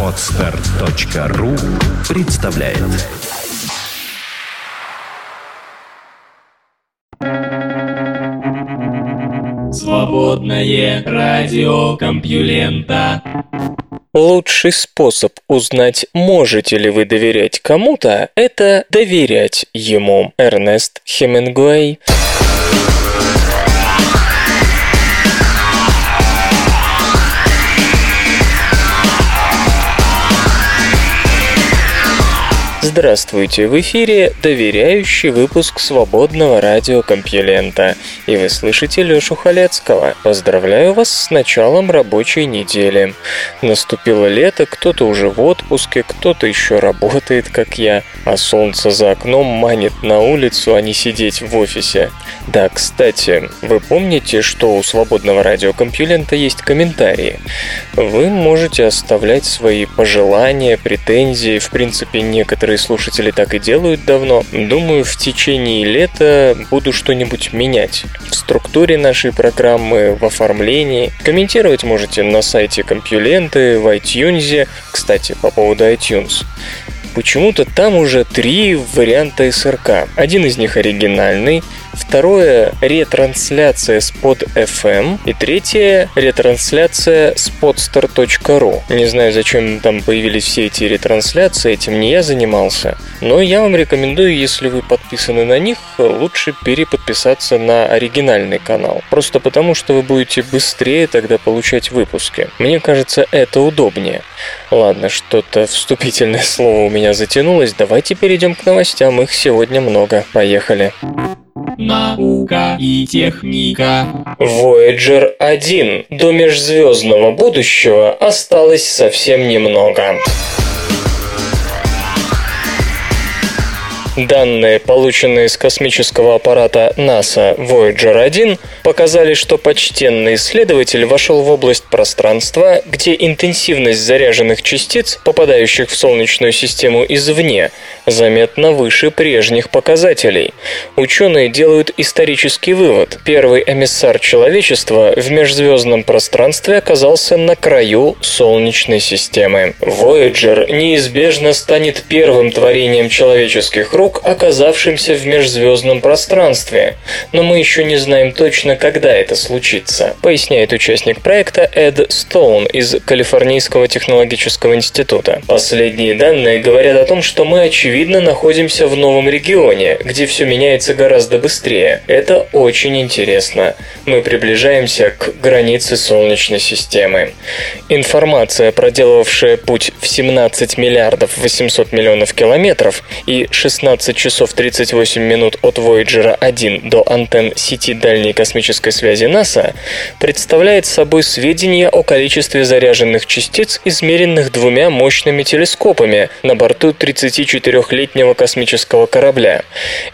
Отстар.ру представляет Свободное радио Компьюлента Лучший способ узнать, можете ли вы доверять кому-то, это доверять ему. Эрнест Хемингуэй. Здравствуйте, в эфире доверяющий выпуск свободного радиокомпьюлента. И вы слышите Лёшу Халецкого. Поздравляю вас с началом рабочей недели. Наступило лето, кто-то уже в отпуске, кто-то еще работает, как я, а солнце за окном манит на улицу, а не сидеть в офисе. Да, кстати, вы помните, что у свободного радиокомпьюлента есть комментарии? Вы можете оставлять свои пожелания, претензии, в принципе, некоторые слушатели так и делают давно. Думаю, в течение лета буду что-нибудь менять. В структуре нашей программы, в оформлении. Комментировать можете на сайте Компьюленты, в iTunes. Кстати, по поводу iTunes. Почему-то там уже три варианта СРК. Один из них оригинальный, Второе – ретрансляция с под FM. И третье – ретрансляция с podstar.ru. Не знаю, зачем там появились все эти ретрансляции, этим не я занимался. Но я вам рекомендую, если вы подписаны на них, лучше переподписаться на оригинальный канал. Просто потому, что вы будете быстрее тогда получать выпуски. Мне кажется, это удобнее. Ладно, что-то вступительное слово у меня затянулось. Давайте перейдем к новостям. Их сегодня много. Поехали. Наука и техника. Voyager 1. До межзвездного будущего осталось совсем немного. Данные, полученные с космического аппарата NASA Voyager 1, показали, что почтенный исследователь вошел в область пространства, где интенсивность заряженных частиц, попадающих в Солнечную систему извне, заметно выше прежних показателей. Ученые делают исторический вывод. Первый эмиссар человечества в межзвездном пространстве оказался на краю Солнечной системы. Voyager неизбежно станет первым творением человеческих рук, круг, оказавшимся в межзвездном пространстве, но мы еще не знаем точно, когда это случится, поясняет участник проекта Эд Стоун из Калифорнийского технологического института. Последние данные говорят о том, что мы очевидно находимся в новом регионе, где все меняется гораздо быстрее. Это очень интересно. Мы приближаемся к границе Солнечной системы. Информация, проделавшая путь в 17 миллиардов 800 миллионов километров и 16 15 часов 38 минут от Voyager 1 до антенн сети дальней космической связи НАСА представляет собой сведения о количестве заряженных частиц, измеренных двумя мощными телескопами на борту 34-летнего космического корабля.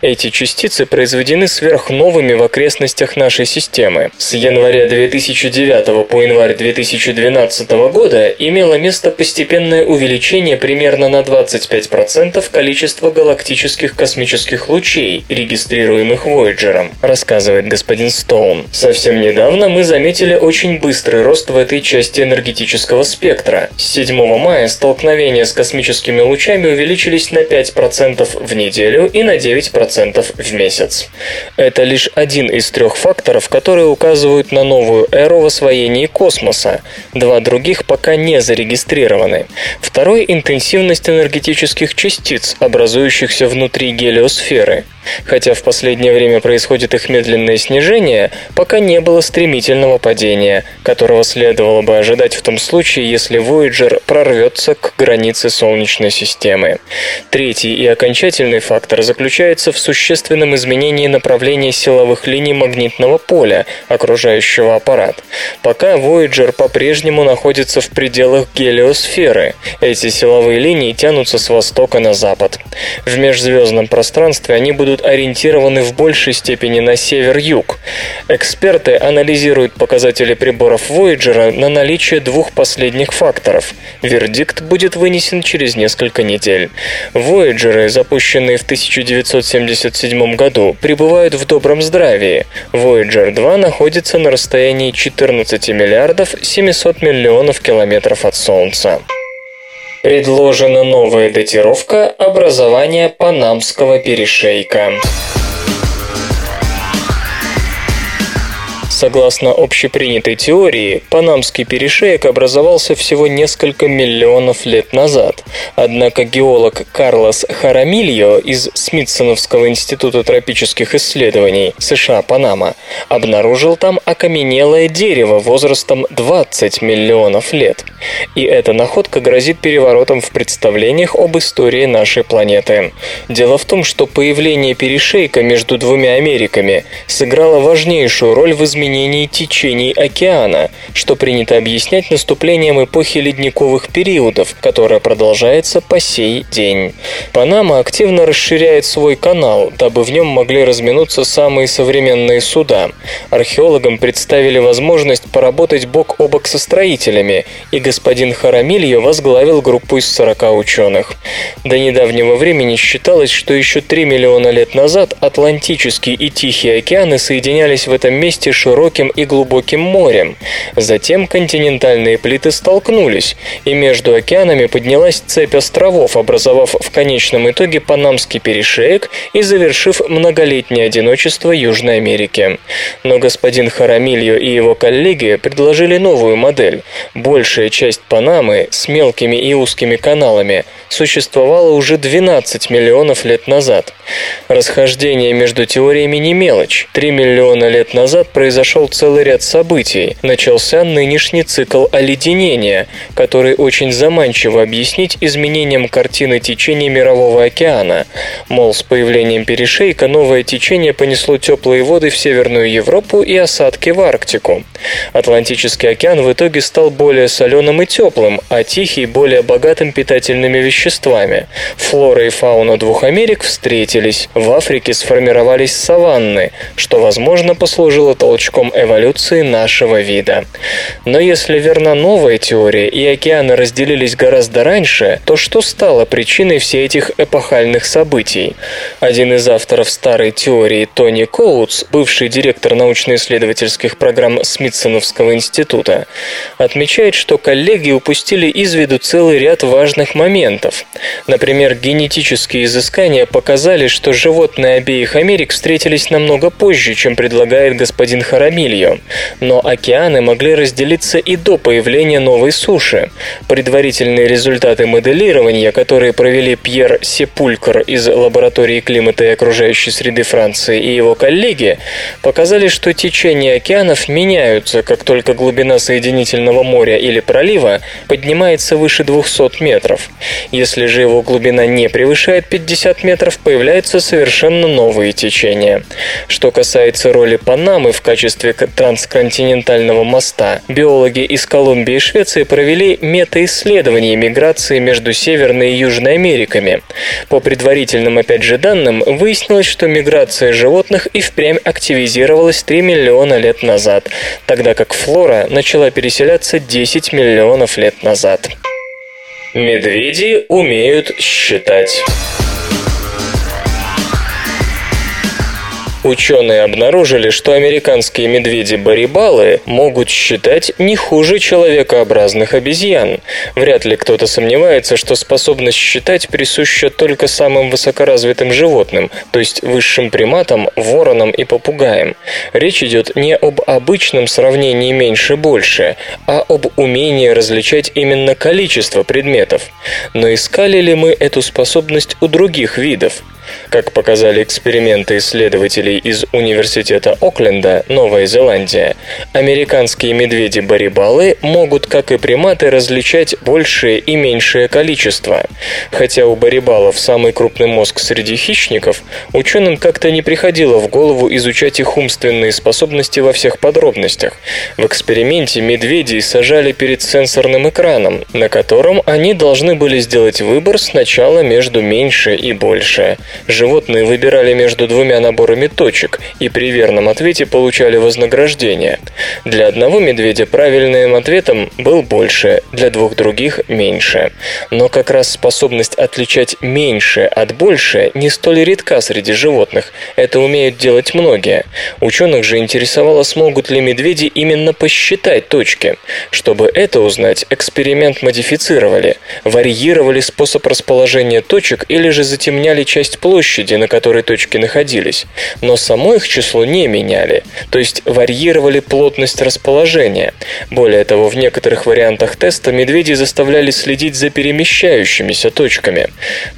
Эти частицы произведены сверхновыми в окрестностях нашей системы. С января 2009 по январь 2012 года имело место постепенное увеличение примерно на 25% количества галактических галактических космических лучей, регистрируемых Voyager, рассказывает господин Стоун. Совсем недавно мы заметили очень быстрый рост в этой части энергетического спектра. С 7 мая столкновения с космическими лучами увеличились на 5% в неделю и на 9% в месяц. Это лишь один из трех факторов, которые указывают на новую эру в освоении космоса. Два других пока не зарегистрированы. Второй – интенсивность энергетических частиц, образующихся внутри внутри гелиосферы. Хотя в последнее время происходит их медленное снижение, пока не было стремительного падения, которого следовало бы ожидать в том случае, если Voyager прорвется к границе Солнечной системы. Третий и окончательный фактор заключается в существенном изменении направления силовых линий магнитного поля, окружающего аппарат. Пока Voyager по-прежнему находится в пределах гелиосферы. Эти силовые линии тянутся с востока на запад. В межзвездном пространстве они будут будут ориентированы в большей степени на север-юг. Эксперты анализируют показатели приборов Voyager на наличие двух последних факторов. Вердикт будет вынесен через несколько недель. Voyager, запущенные в 1977 году, пребывают в добром здравии. Voyager 2 находится на расстоянии 14 миллиардов 700 миллионов километров от Солнца. Предложена новая датировка образования Панамского перешейка. Согласно общепринятой теории, Панамский перешеек образовался всего несколько миллионов лет назад. Однако геолог Карлос Харамильо из Смитсоновского института тропических исследований США Панама обнаружил там окаменелое дерево возрастом 20 миллионов лет. И эта находка грозит переворотом в представлениях об истории нашей планеты. Дело в том, что появление перешейка между двумя Америками сыграло важнейшую роль в изменении изменении течений океана, что принято объяснять наступлением эпохи ледниковых периодов, которая продолжается по сей день. Панама активно расширяет свой канал, дабы в нем могли разминуться самые современные суда. Археологам представили возможность поработать бок о бок со строителями, и господин Харамильо возглавил группу из 40 ученых. До недавнего времени считалось, что еще 3 миллиона лет назад Атлантический и Тихий океаны соединялись в этом месте широким широким и глубоким морем. Затем континентальные плиты столкнулись, и между океанами поднялась цепь островов, образовав в конечном итоге Панамский перешеек и завершив многолетнее одиночество Южной Америки. Но господин Харамильо и его коллеги предложили новую модель. Большая часть Панамы с мелкими и узкими каналами существовала уже 12 миллионов лет назад. Расхождение между теориями не мелочь. 3 миллиона лет назад произошло произошел целый ряд событий. Начался нынешний цикл оледенения, который очень заманчиво объяснить изменением картины течения Мирового океана. Мол, с появлением перешейка новое течение понесло теплые воды в Северную Европу и осадки в Арктику. Атлантический океан в итоге стал более соленым и теплым, а Тихий более богатым питательными веществами. Флора и фауна двух Америк встретились. В Африке сформировались саванны, что, возможно, послужило толчком скачком эволюции нашего вида. Но если верна новая теория и океаны разделились гораздо раньше, то что стало причиной всех этих эпохальных событий? Один из авторов старой теории Тони Коутс, бывший директор научно-исследовательских программ Смитсоновского института, отмечает, что коллеги упустили из виду целый ряд важных моментов. Например, генетические изыскания показали, что животные обеих Америк встретились намного позже, чем предлагает господин Харами Рамилью, но океаны могли разделиться и до появления новой суши. Предварительные результаты моделирования, которые провели Пьер Сепулькр из лаборатории климата и окружающей среды Франции и его коллеги, показали, что течения океанов меняются, как только глубина соединительного моря или пролива поднимается выше 200 метров. Если же его глубина не превышает 50 метров, появляются совершенно новые течения. Что касается роли Панамы в качестве качестве трансконтинентального моста, биологи из Колумбии и Швеции провели метаисследование миграции между Северной и Южной Америками. По предварительным, опять же, данным, выяснилось, что миграция животных и впрямь активизировалась 3 миллиона лет назад, тогда как флора начала переселяться 10 миллионов лет назад. Медведи умеют считать. Ученые обнаружили, что американские медведи-барибалы могут считать не хуже человекообразных обезьян. Вряд ли кто-то сомневается, что способность считать присуща только самым высокоразвитым животным, то есть высшим приматам, воронам и попугаям. Речь идет не об обычном сравнении меньше-больше, а об умении различать именно количество предметов. Но искали ли мы эту способность у других видов? Как показали эксперименты исследователей из Университета Окленда, Новая Зеландия, американские медведи-барибалы могут, как и приматы, различать большее и меньшее количество. Хотя у барибалов самый крупный мозг среди хищников, ученым как-то не приходило в голову изучать их умственные способности во всех подробностях. В эксперименте медведей сажали перед сенсорным экраном, на котором они должны были сделать выбор сначала между меньше и больше – животные выбирали между двумя наборами точек и при верном ответе получали вознаграждение. Для одного медведя правильным ответом был больше, для двух других – меньше. Но как раз способность отличать меньше от больше не столь редка среди животных. Это умеют делать многие. Ученых же интересовало, смогут ли медведи именно посчитать точки. Чтобы это узнать, эксперимент модифицировали, варьировали способ расположения точек или же затемняли часть площади, на которой точки находились. Но само их число не меняли, то есть варьировали плотность расположения. Более того, в некоторых вариантах теста медведи заставляли следить за перемещающимися точками.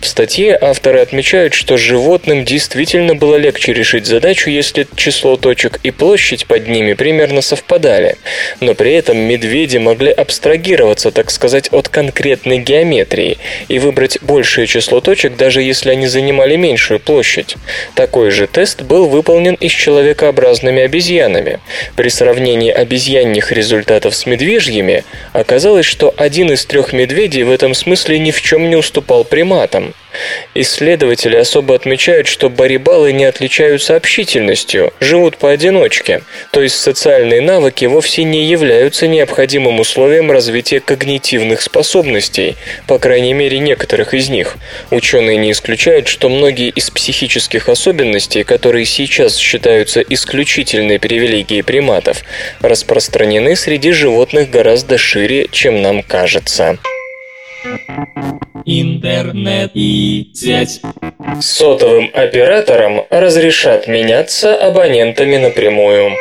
В статье авторы отмечают, что животным действительно было легче решить задачу, если число точек и площадь под ними примерно совпадали. Но при этом медведи могли абстрагироваться, так сказать, от конкретной геометрии и выбрать большее число точек, даже если они занимали меньшую площадь. Такой же тест был выполнен и с человекообразными обезьянами. При сравнении обезьянных результатов с медвежьими оказалось, что один из трех медведей в этом смысле ни в чем не уступал приматам. Исследователи особо отмечают, что барибалы не отличаются общительностью, живут поодиночке, то есть социальные навыки вовсе не являются необходимым условием развития когнитивных способностей, по крайней мере некоторых из них. Ученые не исключают, что многие из психических особенностей, которые сейчас считаются исключительной привилегией приматов, распространены среди животных гораздо шире, чем нам кажется. Интернет и сеть. Сотовым операторам разрешат меняться абонентами напрямую.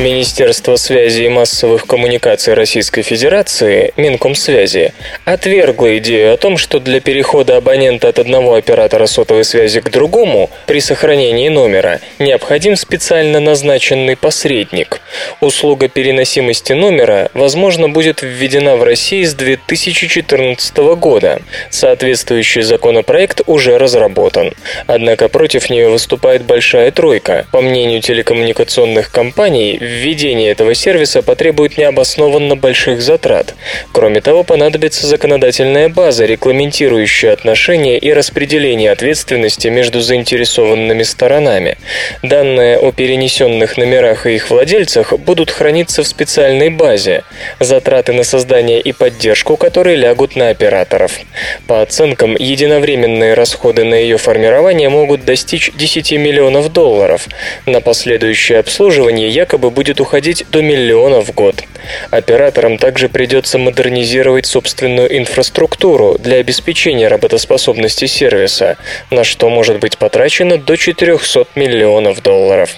Министерство связи и массовых коммуникаций Российской Федерации, Минкомсвязи, отвергло идею о том, что для перехода абонента от одного оператора сотовой связи к другому при сохранении номера необходим специально назначенный посредник. Услуга переносимости номера, возможно, будет введена в России с 2014 года. Соответствующий законопроект уже разработан. Однако против нее выступает большая тройка. По мнению телекоммуникационных компаний, введение этого сервиса потребует необоснованно больших затрат. Кроме того, понадобится законодательная база, регламентирующая отношения и распределение ответственности между заинтересованными сторонами. Данные о перенесенных номерах и их владельцах будут храниться в специальной базе, затраты на создание и поддержку которые лягут на операторов. По оценкам, единовременные расходы на ее формирование могут достичь 10 миллионов долларов. На последующее обслуживание якобы будет уходить до миллиона в год. Операторам также придется модернизировать собственную инфраструктуру для обеспечения работоспособности сервиса, на что может быть потрачено до 400 миллионов долларов.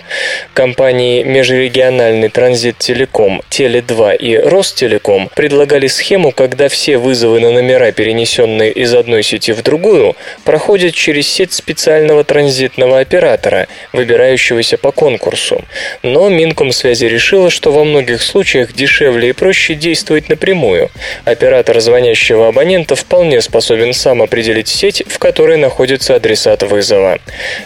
Компании Межрегиональный транзит Телеком, Теле2 и Ростелеком предлагали схему, когда все вызовы на номера, перенесенные из одной сети в другую, проходят через сеть специального транзитного оператора, выбирающегося по конкурсу. Но Минкомсвязь связи решила, что во многих случаях дешевле и проще действовать напрямую. Оператор звонящего абонента вполне способен сам определить сеть, в которой находится адресат вызова.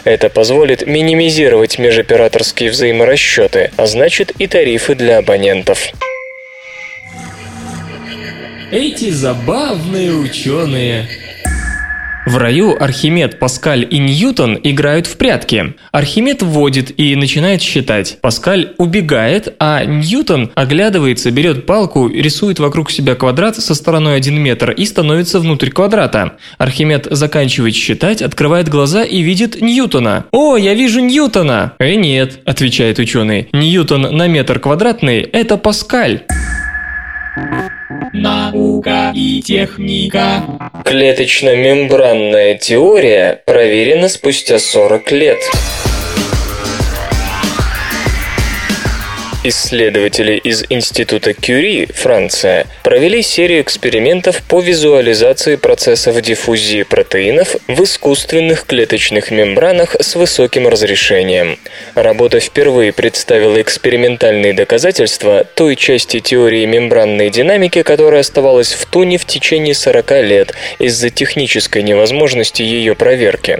Это позволит минимизировать межоператорские взаиморасчеты, а значит и тарифы для абонентов. Эти забавные ученые. В раю Архимед, Паскаль и Ньютон играют в прятки. Архимед вводит и начинает считать. Паскаль убегает, а Ньютон оглядывается, берет палку, рисует вокруг себя квадрат со стороной 1 метр и становится внутрь квадрата. Архимед заканчивает считать, открывает глаза и видит Ньютона. «О, я вижу Ньютона!» «Э, нет», отвечает ученый. «Ньютон на метр квадратный – это Паскаль». Наука и техника. Клеточно-мембранная теория проверена спустя 40 лет. Исследователи из Института Кюри, Франция, провели серию экспериментов по визуализации процессов диффузии протеинов в искусственных клеточных мембранах с высоким разрешением. Работа впервые представила экспериментальные доказательства той части теории мембранной динамики, которая оставалась в туне в течение 40 лет из-за технической невозможности ее проверки.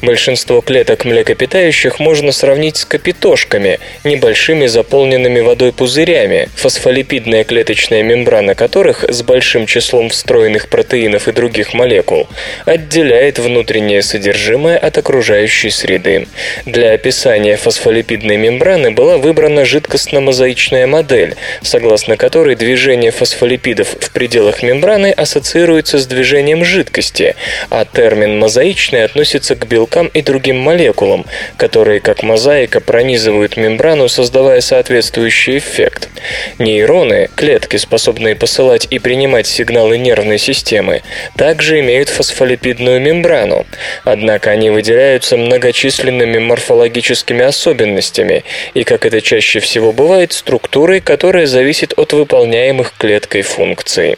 Большинство клеток млекопитающих можно сравнить с капитошками, небольшими заполненными наполненными водой пузырями, фосфолипидная клеточная мембрана которых с большим числом встроенных протеинов и других молекул отделяет внутреннее содержимое от окружающей среды. Для описания фосфолипидной мембраны была выбрана жидкостно-мозаичная модель, согласно которой движение фосфолипидов в пределах мембраны ассоциируется с движением жидкости, а термин «мозаичный» относится к белкам и другим молекулам, которые, как мозаика, пронизывают мембрану, создавая соответствующий эффект. Нейроны, клетки, способные посылать и принимать сигналы нервной системы, также имеют фосфолипидную мембрану, однако они выделяются многочисленными морфологическими особенностями и, как это чаще всего бывает, структурой, которая зависит от выполняемых клеткой функций.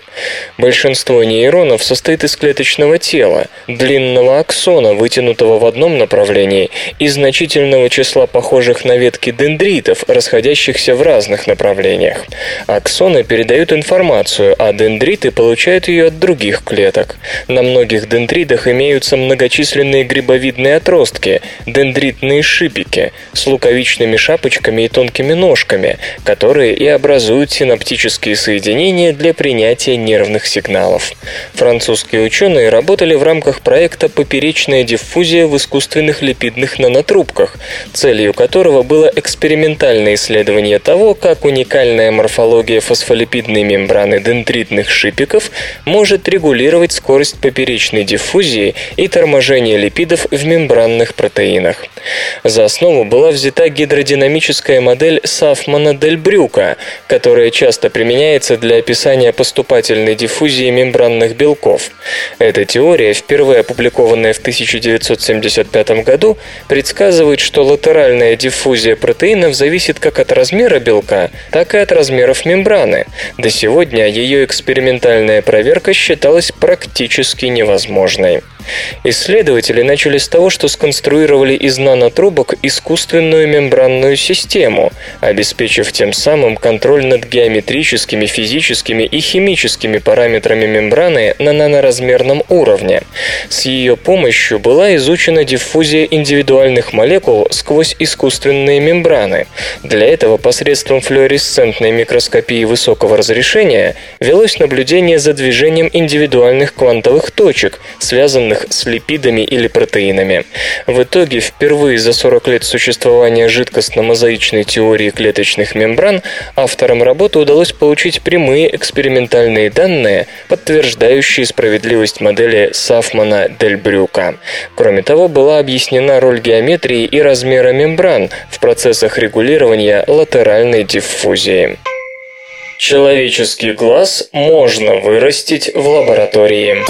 Большинство нейронов состоит из клеточного тела, длинного аксона, вытянутого в одном направлении, и значительного числа похожих на ветки дендритов, расходящихся в разных направлениях. Аксоны передают информацию, а дендриты получают ее от других клеток. На многих дендритах имеются многочисленные грибовидные отростки, дендритные шипики, с луковичными шапочками и тонкими ножками, которые и образуют синаптические соединения для принятия нервных сигналов. Французские ученые работали в рамках проекта «Поперечная диффузия в искусственных липидных нанотрубках», целью которого было экспериментальное исследование того, как уникальная морфология фосфолипидной мембраны дендритных шипиков может регулировать скорость поперечной диффузии и торможение липидов в мембранных протеинах. За основу была взята гидродинамическая модель Сафмана-Дельбрюка, которая часто применяется для описания поступательной диффузии мембранных белков. Эта теория, впервые опубликованная в 1975 году, предсказывает, что латеральная диффузия протеинов зависит как от размера белка, так и от размеров мембраны. До сегодня ее экспериментальная проверка считалась практически невозможной. Исследователи начали с того, что сконструировали из нанотрубок искусственную мембранную систему, обеспечив тем самым контроль над геометрическими, физическими и химическими параметрами мембраны на наноразмерном уровне. С ее помощью была изучена диффузия индивидуальных молекул сквозь искусственные мембраны. Для этого посредством флуоресцентной микроскопии высокого разрешения велось наблюдение за движением индивидуальных квантовых точек, связанных с липидами или протеинами. В итоге, впервые за 40 лет существования жидкостно-мозаичной теории клеточных мембран авторам работы удалось получить прямые экспериментальные данные, подтверждающие справедливость модели Сафмана-Дельбрюка. Кроме того, была объяснена роль геометрии и размера мембран в процессах регулирования латеральной диффузии. Человеческий глаз можно вырастить в лаборатории.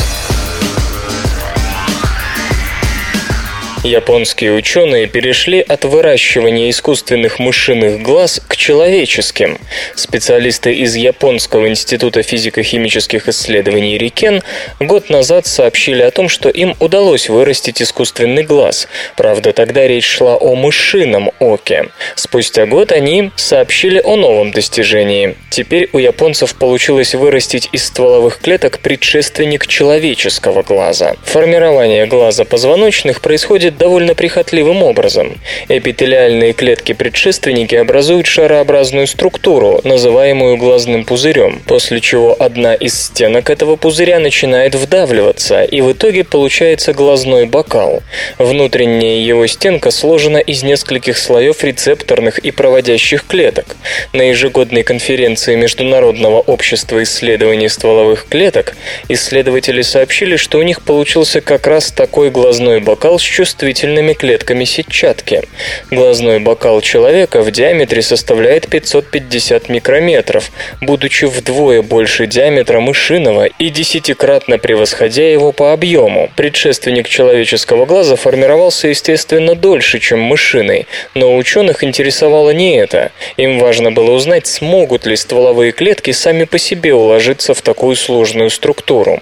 Японские ученые перешли от выращивания искусственных мышиных глаз к человеческим. Специалисты из Японского института физико-химических исследований Рикен год назад сообщили о том, что им удалось вырастить искусственный глаз. Правда, тогда речь шла о мышином оке. Спустя год они сообщили о новом достижении. Теперь у японцев получилось вырастить из стволовых клеток предшественник человеческого глаза. Формирование глаза позвоночных происходит довольно прихотливым образом. Эпителиальные клетки-предшественники образуют шарообразную структуру, называемую глазным пузырем, после чего одна из стенок этого пузыря начинает вдавливаться, и в итоге получается глазной бокал. Внутренняя его стенка сложена из нескольких слоев рецепторных и проводящих клеток. На ежегодной конференции Международного общества исследований стволовых клеток исследователи сообщили, что у них получился как раз такой глазной бокал с чувствительностью чувствительными клетками сетчатки. Глазной бокал человека в диаметре составляет 550 микрометров, будучи вдвое больше диаметра мышиного и десятикратно превосходя его по объему. Предшественник человеческого глаза формировался, естественно, дольше, чем мышиный, но ученых интересовало не это. Им важно было узнать, смогут ли стволовые клетки сами по себе уложиться в такую сложную структуру.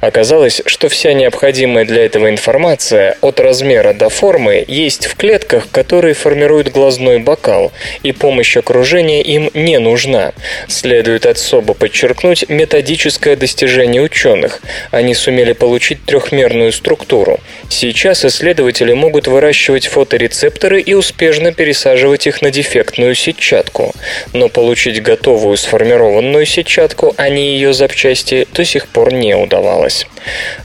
Оказалось, что вся необходимая для этого информация от размера размера до формы есть в клетках, которые формируют глазной бокал, и помощь окружения им не нужна. Следует особо подчеркнуть методическое достижение ученых. Они сумели получить трехмерную структуру. Сейчас исследователи могут выращивать фоторецепторы и успешно пересаживать их на дефектную сетчатку. Но получить готовую сформированную сетчатку, а не ее запчасти, до сих пор не удавалось.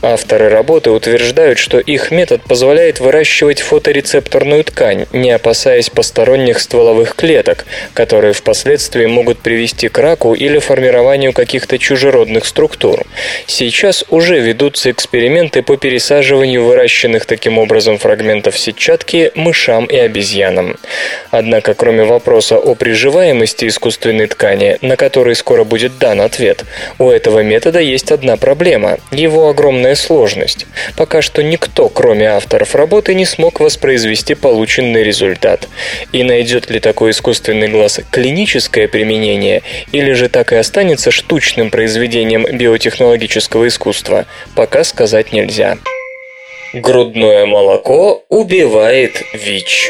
Авторы работы утверждают, что их метод позволяет выращивать фоторецепторную ткань, не опасаясь посторонних стволовых клеток, которые впоследствии могут привести к раку или формированию каких-то чужеродных структур. Сейчас уже ведутся эксперименты по пересаживанию выращенных таким образом фрагментов сетчатки мышам и обезьянам. Однако, кроме вопроса о приживаемости искусственной ткани, на который скоро будет дан ответ, у этого метода есть одна проблема – его огромная сложность. Пока что никто, кроме авторов работы, не смог воспроизвести полученный результат. И найдет ли такой искусственный глаз клиническое применение, или же так и останется штучным произведением биотехнологического искусства, пока сказать нельзя. Грудное молоко убивает ВИЧ.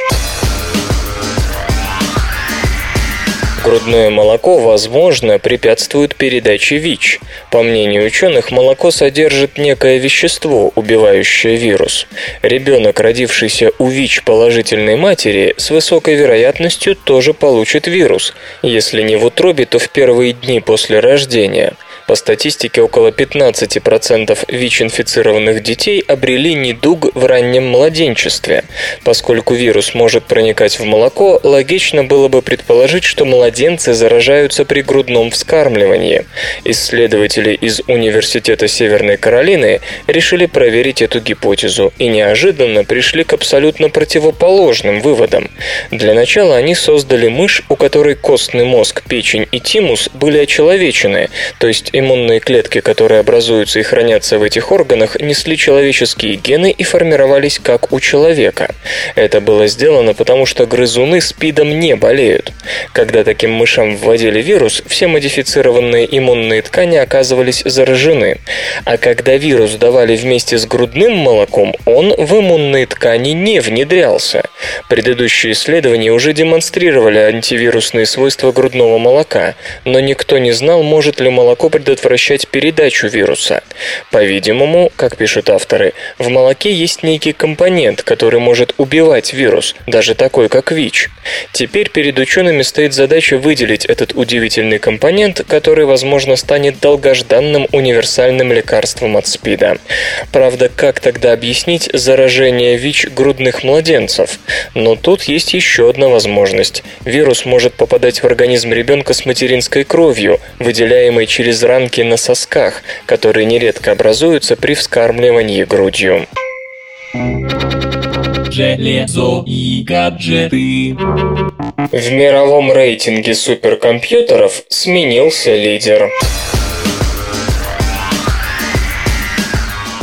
Грудное молоко, возможно, препятствует передаче ВИЧ. По мнению ученых, молоко содержит некое вещество, убивающее вирус. Ребенок, родившийся у ВИЧ положительной матери, с высокой вероятностью тоже получит вирус, если не в утробе, то в первые дни после рождения. По статистике, около 15% ВИЧ-инфицированных детей обрели недуг в раннем младенчестве. Поскольку вирус может проникать в молоко, логично было бы предположить, что младенцы заражаются при грудном вскармливании. Исследователи из Университета Северной Каролины решили проверить эту гипотезу и неожиданно пришли к абсолютно противоположным выводам. Для начала они создали мышь, у которой костный мозг, печень и тимус были очеловечены, то есть иммунные клетки, которые образуются и хранятся в этих органах, несли человеческие гены и формировались как у человека. Это было сделано потому, что грызуны СПИДом не болеют. Когда таким мышам вводили вирус, все модифицированные иммунные ткани оказывались заражены. А когда вирус давали вместе с грудным молоком, он в иммунные ткани не внедрялся. Предыдущие исследования уже демонстрировали антивирусные свойства грудного молока, но никто не знал, может ли молоко предотвращать передачу вируса. По-видимому, как пишут авторы, в молоке есть некий компонент, который может убивать вирус, даже такой, как ВИЧ. Теперь перед учеными стоит задача выделить этот удивительный компонент, который, возможно, станет долгожданным универсальным лекарством от СПИДа. Правда, как тогда объяснить заражение ВИЧ грудных младенцев? Но тут есть еще одна возможность. Вирус может попадать в организм ребенка с материнской кровью, выделяемой через ранки на сосках, которые нередко образуются при вскармливании грудью. Железо и гаджеты. В мировом рейтинге суперкомпьютеров сменился лидер.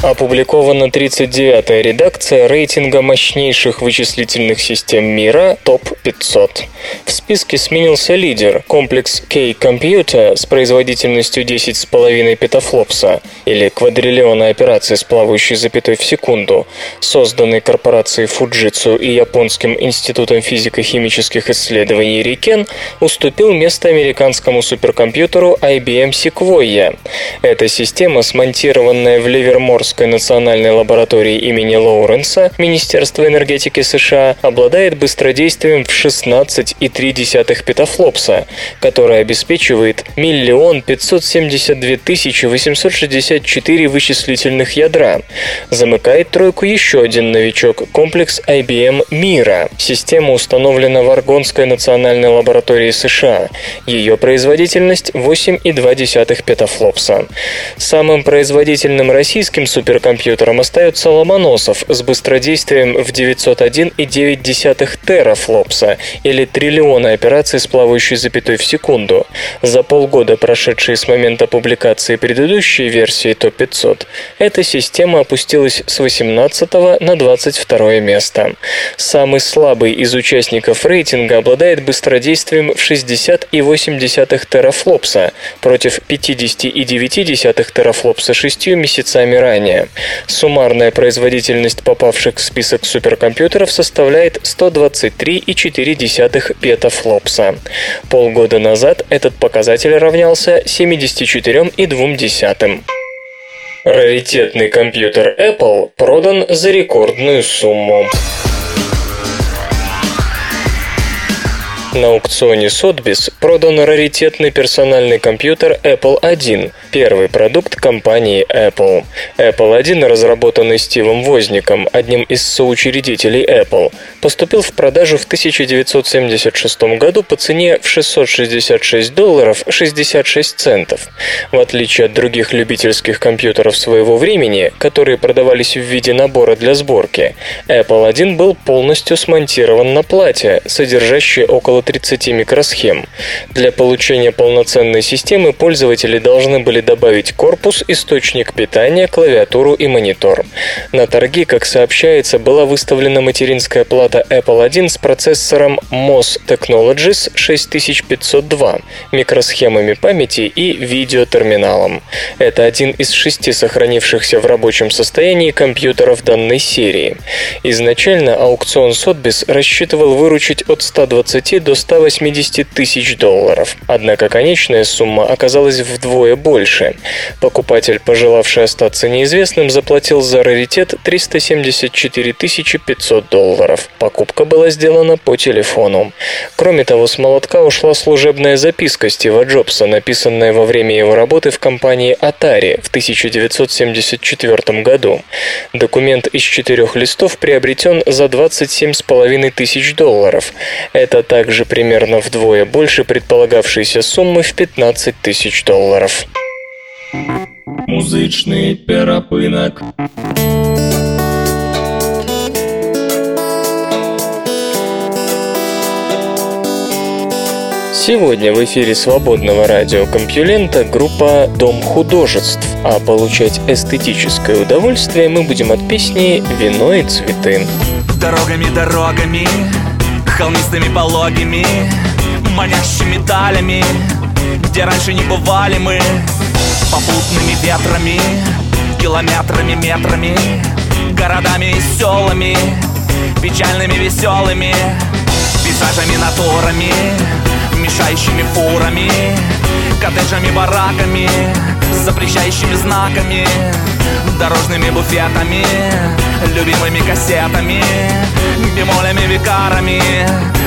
Опубликована 39-я редакция рейтинга мощнейших вычислительных систем мира ТОП-500. В списке сменился лидер – комплекс K-Computer с производительностью 10,5 петафлопса, или квадриллиона операций с плавающей запятой в секунду, созданный корпорацией Fujitsu и Японским институтом физико-химических исследований Рикен, уступил место американскому суперкомпьютеру IBM Sequoia. Эта система, смонтированная в Ливерморск Московской национальной лаборатории имени Лоуренса Министерства энергетики США обладает быстродействием в 16,3 петафлопса, которое обеспечивает миллион 572 тысячи 864 вычислительных ядра. Замыкает тройку еще один новичок – комплекс IBM Mira. Система установлена в Аргонской национальной лаборатории США. Ее производительность 8,2 петафлопса. Самым производительным российским суперкомпьютером остается Ломоносов с быстродействием в 901,9 терафлопса или триллиона операций с плавающей запятой в секунду. За полгода, прошедшие с момента публикации предыдущей версии ТОП-500, эта система опустилась с 18 на 22 место. Самый слабый из участников рейтинга обладает быстродействием в 60,8 терафлопса против 50,9 терафлопса шестью месяцами ранее исследования. Суммарная производительность попавших в список суперкомпьютеров составляет 123,4 петафлопса. Полгода назад этот показатель равнялся 74,2. Раритетный компьютер Apple продан за рекордную сумму. На аукционе Sotheby's продан раритетный персональный компьютер Apple I, первый продукт компании Apple. Apple I, разработанный Стивом Возником, одним из соучредителей Apple, поступил в продажу в 1976 году по цене в 666 долларов 66 центов. В отличие от других любительских компьютеров своего времени, которые продавались в виде набора для сборки, Apple I был полностью смонтирован на плате, содержащей около 30 микросхем. Для получения полноценной системы пользователи должны были добавить корпус, источник питания, клавиатуру и монитор. На торги, как сообщается, была выставлена материнская плата Apple I с процессором MOS Technologies 6502, микросхемами памяти и видеотерминалом. Это один из шести сохранившихся в рабочем состоянии компьютеров данной серии. Изначально аукцион Sotheby's рассчитывал выручить от 120 до 180 тысяч долларов. Однако конечная сумма оказалась вдвое больше. Покупатель, пожелавший остаться неизвестным, заплатил за раритет 374 500 долларов. Покупка была сделана по телефону. Кроме того, с молотка ушла служебная записка Стива Джобса, написанная во время его работы в компании Atari в 1974 году. Документ из четырех листов приобретен за 27,5 тысяч долларов. Это также примерно вдвое больше предполагавшейся суммы в 15 тысяч долларов. Музычный перапынок. Сегодня в эфире свободного радиокомпьюлента группа «Дом художеств», а получать эстетическое удовольствие мы будем от песни «Вино и цветы». Дорогами, дорогами, холмистыми пологими, манящими далями, где раньше не бывали мы, попутными ветрами, километрами, метрами, городами и селами, печальными, веселыми, пейзажами, натурами, мешающими фурами, коттеджами, бараками, запрещающими знаками, дорожными буфетами, любимыми кассетами, бемолями, викарами,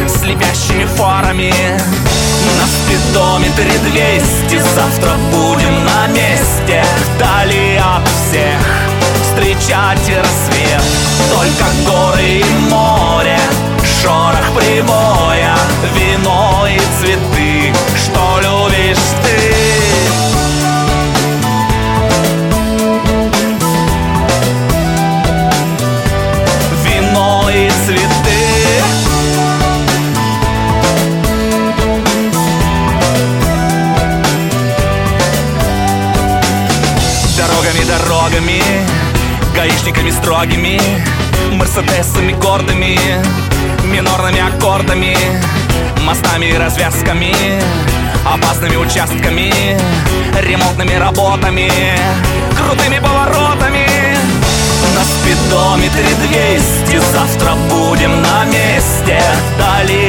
слепящими фарами. На спидометре 200 Завтра будем на месте Вдали от всех Встречать рассвет Только горы и море Шорох прибоя Вино и цветы Что любишь ты? Дорогами, гаишниками строгими, мерседесами гордыми, минорными аккордами, мостами и развязками, опасными участками, ремонтными работами, крутыми поворотами. На спидометре 200 Завтра будем на месте Вдали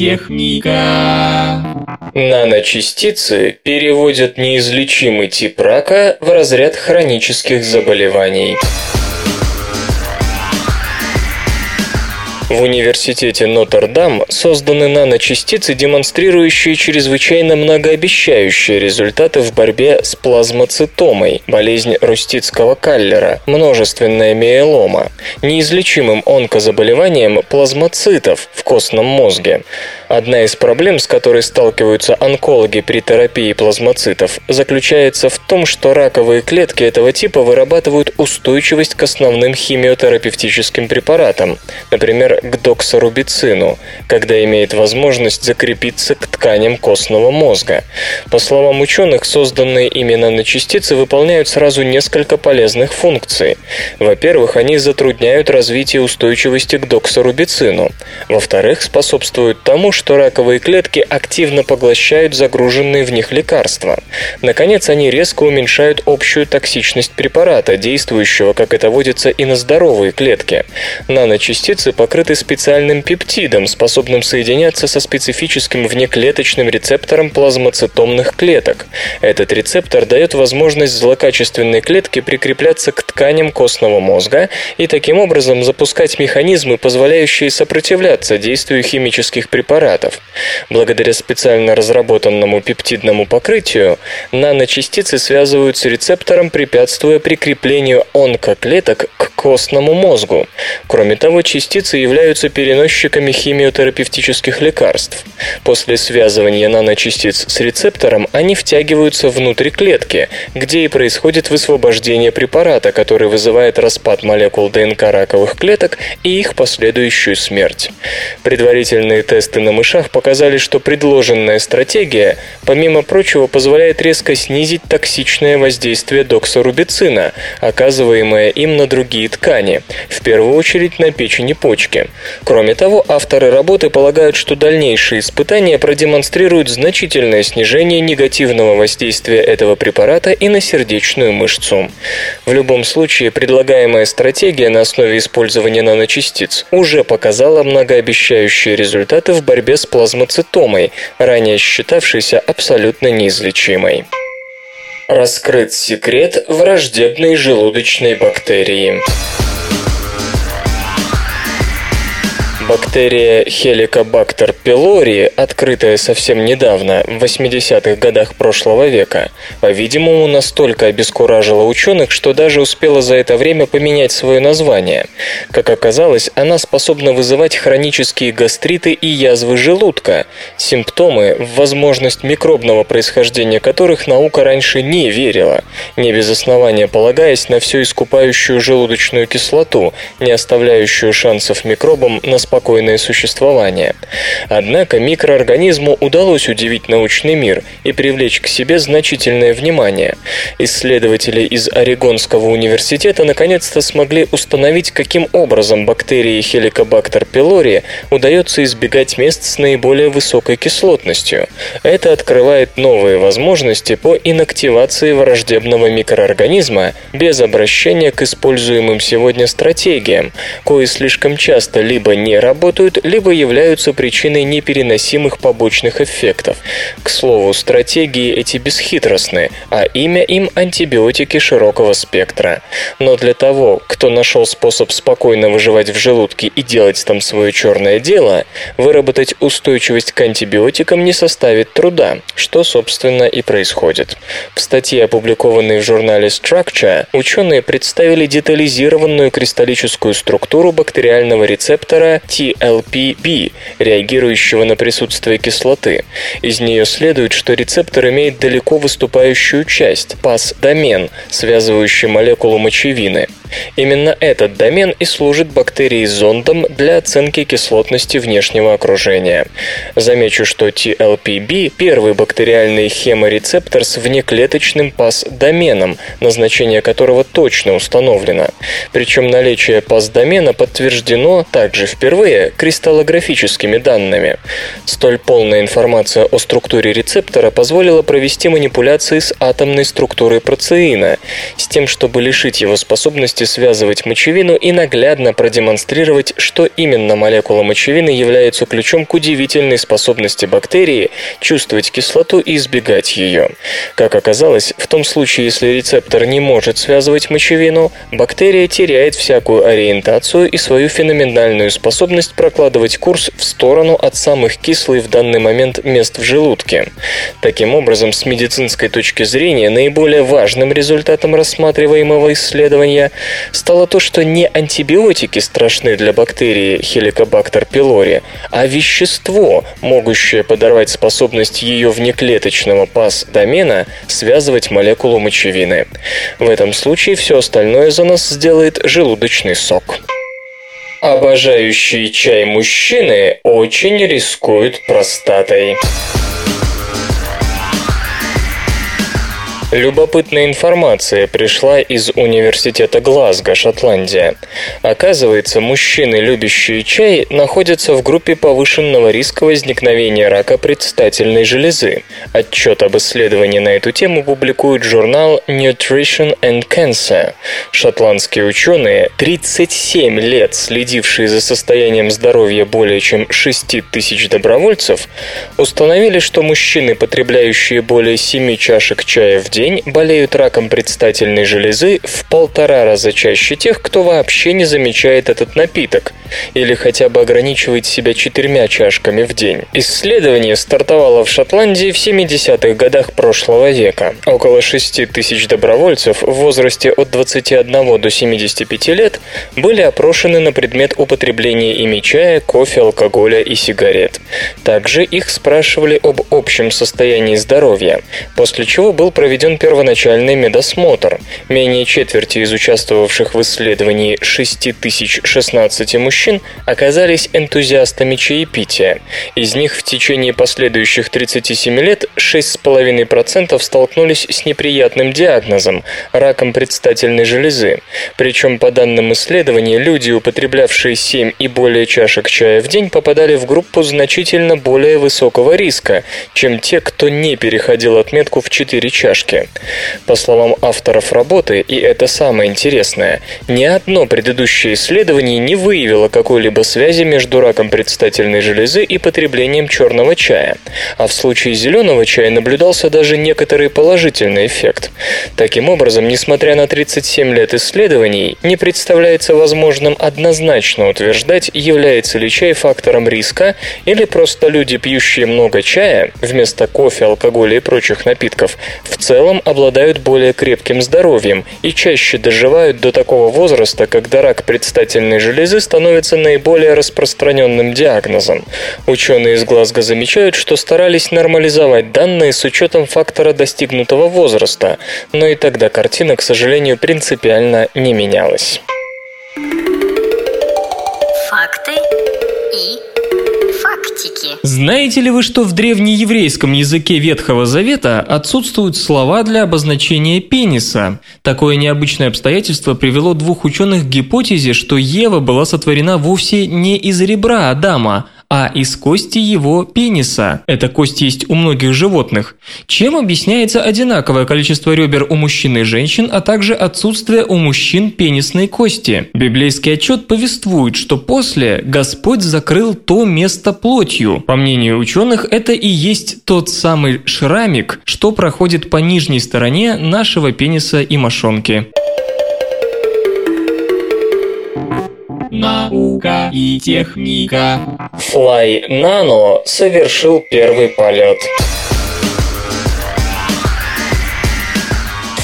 техника. Наночастицы переводят неизлечимый тип рака в разряд хронических заболеваний. В университете Нотр-Дам созданы наночастицы, демонстрирующие чрезвычайно многообещающие результаты в борьбе с плазмоцитомой, болезнь рустицкого каллера, множественная миелома, неизлечимым онкозаболеванием плазмоцитов в костном мозге. Одна из проблем, с которой сталкиваются онкологи при терапии плазмоцитов, заключается в том, что раковые клетки этого типа вырабатывают устойчивость к основным химиотерапевтическим препаратам, например, к доксорубицину, когда имеет возможность закрепиться к тканям костного мозга. По словам ученых, созданные ими наночастицы выполняют сразу несколько полезных функций. Во-первых, они затрудняют развитие устойчивости к доксорубицину. Во-вторых, способствуют тому, что раковые клетки активно поглощают загруженные в них лекарства. Наконец, они резко уменьшают общую токсичность препарата, действующего, как это водится, и на здоровые клетки. Наночастицы покрыты специальным пептидом, способным соединяться со специфическим внеклеточным рецептором плазмоцитомных клеток. Этот рецептор дает возможность злокачественной клетке прикрепляться к тканям костного мозга и таким образом запускать механизмы, позволяющие сопротивляться действию химических препаратов препаратов. Благодаря специально разработанному пептидному покрытию наночастицы связывают с рецептором, препятствуя прикреплению онкоклеток к костному мозгу. Кроме того, частицы являются переносчиками химиотерапевтических лекарств. После связывания наночастиц с рецептором они втягиваются внутрь клетки, где и происходит высвобождение препарата, который вызывает распад молекул ДНК раковых клеток и их последующую смерть. Предварительные тесты на мышах показали, что предложенная стратегия, помимо прочего, позволяет резко снизить токсичное воздействие доксорубицина, оказываемое им на другие ткани, в первую очередь на печень и почки. Кроме того, авторы работы полагают, что дальнейшие испытания продемонстрируют значительное снижение негативного воздействия этого препарата и на сердечную мышцу. В любом случае, предлагаемая стратегия на основе использования наночастиц уже показала многообещающие результаты в борьбе борьбе с плазмоцитомой, ранее считавшейся абсолютно неизлечимой. Раскрыт секрет враждебной желудочной бактерии. Бактерия Helicobacter pylori, открытая совсем недавно, в 80-х годах прошлого века, по-видимому, настолько обескуражила ученых, что даже успела за это время поменять свое название. Как оказалось, она способна вызывать хронические гастриты и язвы желудка, симптомы, возможность микробного происхождения которых наука раньше не верила, не без основания полагаясь на всю искупающую желудочную кислоту, не оставляющую шансов микробам на спокойствие спокойное существование. Однако микроорганизму удалось удивить научный мир и привлечь к себе значительное внимание. Исследователи из Орегонского университета наконец-то смогли установить, каким образом бактерии Helicobacter pylori удается избегать мест с наиболее высокой кислотностью. Это открывает новые возможности по инактивации враждебного микроорганизма без обращения к используемым сегодня стратегиям, кои слишком часто либо не работают, работают, либо являются причиной непереносимых побочных эффектов. К слову, стратегии эти бесхитростны, а имя им антибиотики широкого спектра. Но для того, кто нашел способ спокойно выживать в желудке и делать там свое черное дело, выработать устойчивость к антибиотикам не составит труда, что, собственно, и происходит. В статье, опубликованной в журнале Structure, ученые представили детализированную кристаллическую структуру бактериального рецептора TLPB, реагирующего на присутствие кислоты. Из нее следует, что рецептор имеет далеко выступающую часть – пас-домен, связывающий молекулу мочевины. Именно этот домен и служит бактерии зондом для оценки кислотности внешнего окружения. Замечу, что TLPB – первый бактериальный хеморецептор с внеклеточным пас-доменом, назначение которого точно установлено. Причем наличие пас-домена подтверждено также впервые впервые кристаллографическими данными. Столь полная информация о структуре рецептора позволила провести манипуляции с атомной структурой процеина, с тем, чтобы лишить его способности связывать мочевину и наглядно продемонстрировать, что именно молекула мочевины является ключом к удивительной способности бактерии чувствовать кислоту и избегать ее. Как оказалось, в том случае, если рецептор не может связывать мочевину, бактерия теряет всякую ориентацию и свою феноменальную способность прокладывать курс в сторону от самых кислых в данный момент мест в желудке. Таким образом, с медицинской точки зрения, наиболее важным результатом рассматриваемого исследования стало то, что не антибиотики страшны для бактерии Helicobacter pylori, а вещество, могущее подорвать способность ее внеклеточного пас-домена связывать молекулу мочевины. В этом случае все остальное за нас сделает желудочный сок. Обожающие чай мужчины очень рискуют простатой. Любопытная информация пришла из университета Глазго, Шотландия. Оказывается, мужчины, любящие чай, находятся в группе повышенного риска возникновения рака предстательной железы. Отчет об исследовании на эту тему публикует журнал Nutrition and Cancer. Шотландские ученые, 37 лет следившие за состоянием здоровья более чем 6 тысяч добровольцев, установили, что мужчины, потребляющие более 7 чашек чая в день, день болеют раком предстательной железы в полтора раза чаще тех, кто вообще не замечает этот напиток или хотя бы ограничивает себя четырьмя чашками в день. Исследование стартовало в Шотландии в 70-х годах прошлого века. Около 6 тысяч добровольцев в возрасте от 21 до 75 лет были опрошены на предмет употребления ими чая, кофе, алкоголя и сигарет. Также их спрашивали об общем состоянии здоровья, после чего был проведен проведен первоначальный медосмотр. Менее четверти из участвовавших в исследовании 6016 мужчин оказались энтузиастами чаепития. Из них в течение последующих 37 лет 6,5% столкнулись с неприятным диагнозом – раком предстательной железы. Причем, по данным исследования, люди, употреблявшие 7 и более чашек чая в день, попадали в группу значительно более высокого риска, чем те, кто не переходил отметку в 4 чашки. По словам авторов работы, и это самое интересное, ни одно предыдущее исследование не выявило какой-либо связи между раком предстательной железы и потреблением черного чая. А в случае зеленого чая наблюдался даже некоторый положительный эффект. Таким образом, несмотря на 37 лет исследований, не представляется возможным однозначно утверждать, является ли чай фактором риска или просто люди, пьющие много чая, вместо кофе, алкоголя и прочих напитков, в целом целом обладают более крепким здоровьем и чаще доживают до такого возраста, когда рак предстательной железы становится наиболее распространенным диагнозом. Ученые из Глазго замечают, что старались нормализовать данные с учетом фактора достигнутого возраста, но и тогда картина, к сожалению, принципиально не менялась. Знаете ли вы, что в древнееврейском языке Ветхого Завета отсутствуют слова для обозначения пениса? Такое необычное обстоятельство привело двух ученых к гипотезе, что Ева была сотворена вовсе не из ребра Адама, а из кости его пениса. Эта кость есть у многих животных. Чем объясняется одинаковое количество ребер у мужчин и женщин, а также отсутствие у мужчин пенисной кости? Библейский отчет повествует, что после Господь закрыл то место плотью. По мнению ученых, это и есть тот самый шрамик, что проходит по нижней стороне нашего пениса и мошонки. Наука и техника. Fly Nano совершил первый полет.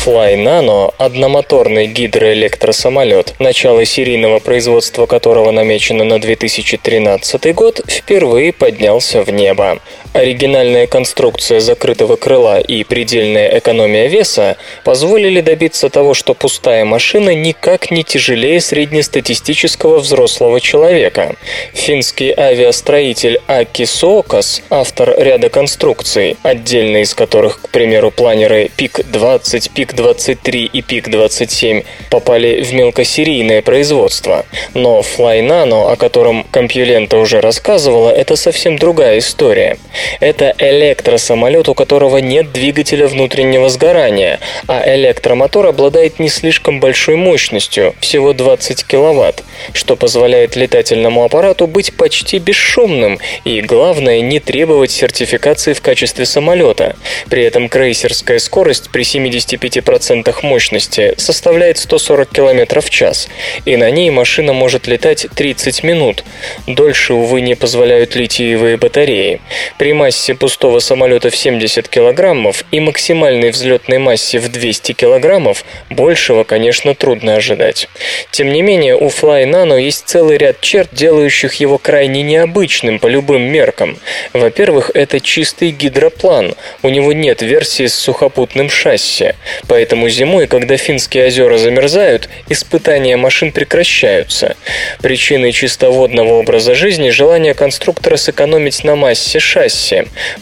Fly Nano – одномоторный гидроэлектросамолет, начало серийного производства которого намечено на 2013 год, впервые поднялся в небо. Оригинальная конструкция закрытого крыла и предельная экономия веса позволили добиться того, что пустая машина никак не тяжелее среднестатистического взрослого человека. Финский авиастроитель Аки Сокас, автор ряда конструкций, отдельно из которых, к примеру, планеры ПИК-20, ПИК-23 и ПИК-27 попали в мелкосерийное производство. Но Fly о котором Компьюлента уже рассказывала, это совсем другая история. Это электросамолет, у которого нет двигателя внутреннего сгорания, а электромотор обладает не слишком большой мощностью, всего 20 кВт, что позволяет летательному аппарату быть почти бесшумным и, главное, не требовать сертификации в качестве самолета. При этом крейсерская скорость при 75% мощности составляет 140 км в час, и на ней машина может летать 30 минут. Дольше, увы, не позволяют литиевые батареи. При массе пустого самолета в 70 килограммов и максимальной взлетной массе в 200 килограммов большего, конечно, трудно ожидать. Тем не менее, у Fly Nano есть целый ряд черт, делающих его крайне необычным по любым меркам. Во-первых, это чистый гидроплан. У него нет версии с сухопутным шасси. Поэтому зимой, когда финские озера замерзают, испытания машин прекращаются. Причиной чистоводного образа жизни желание конструктора сэкономить на массе шасси.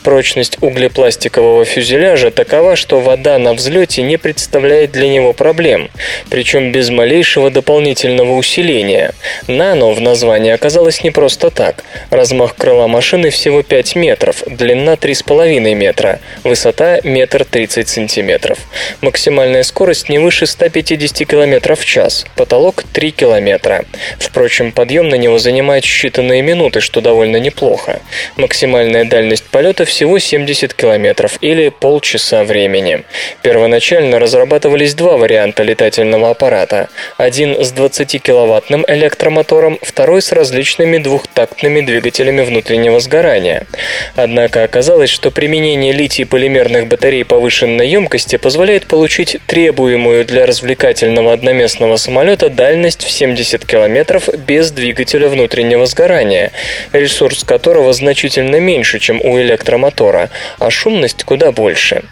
Прочность углепластикового фюзеляжа такова, что вода на взлете не представляет для него проблем, причем без малейшего дополнительного усиления. Нано в названии оказалось не просто так. Размах крыла машины всего 5 метров, длина 3,5 метра, высота метр 30 сантиметров. Максимальная скорость не выше 150 км в час, потолок 3 километра. Впрочем, подъем на него занимает считанные минуты, что довольно неплохо. Максимальная дальность полета всего 70 километров или полчаса времени. Первоначально разрабатывались два варианта летательного аппарата. Один с 20-киловаттным электромотором, второй с различными двухтактными двигателями внутреннего сгорания. Однако оказалось, что применение литий-полимерных батарей повышенной емкости позволяет получить требуемую для развлекательного одноместного самолета дальность в 70 километров без двигателя внутреннего сгорания, ресурс которого значительно меньше, чем у электромотора, а шумность куда больше.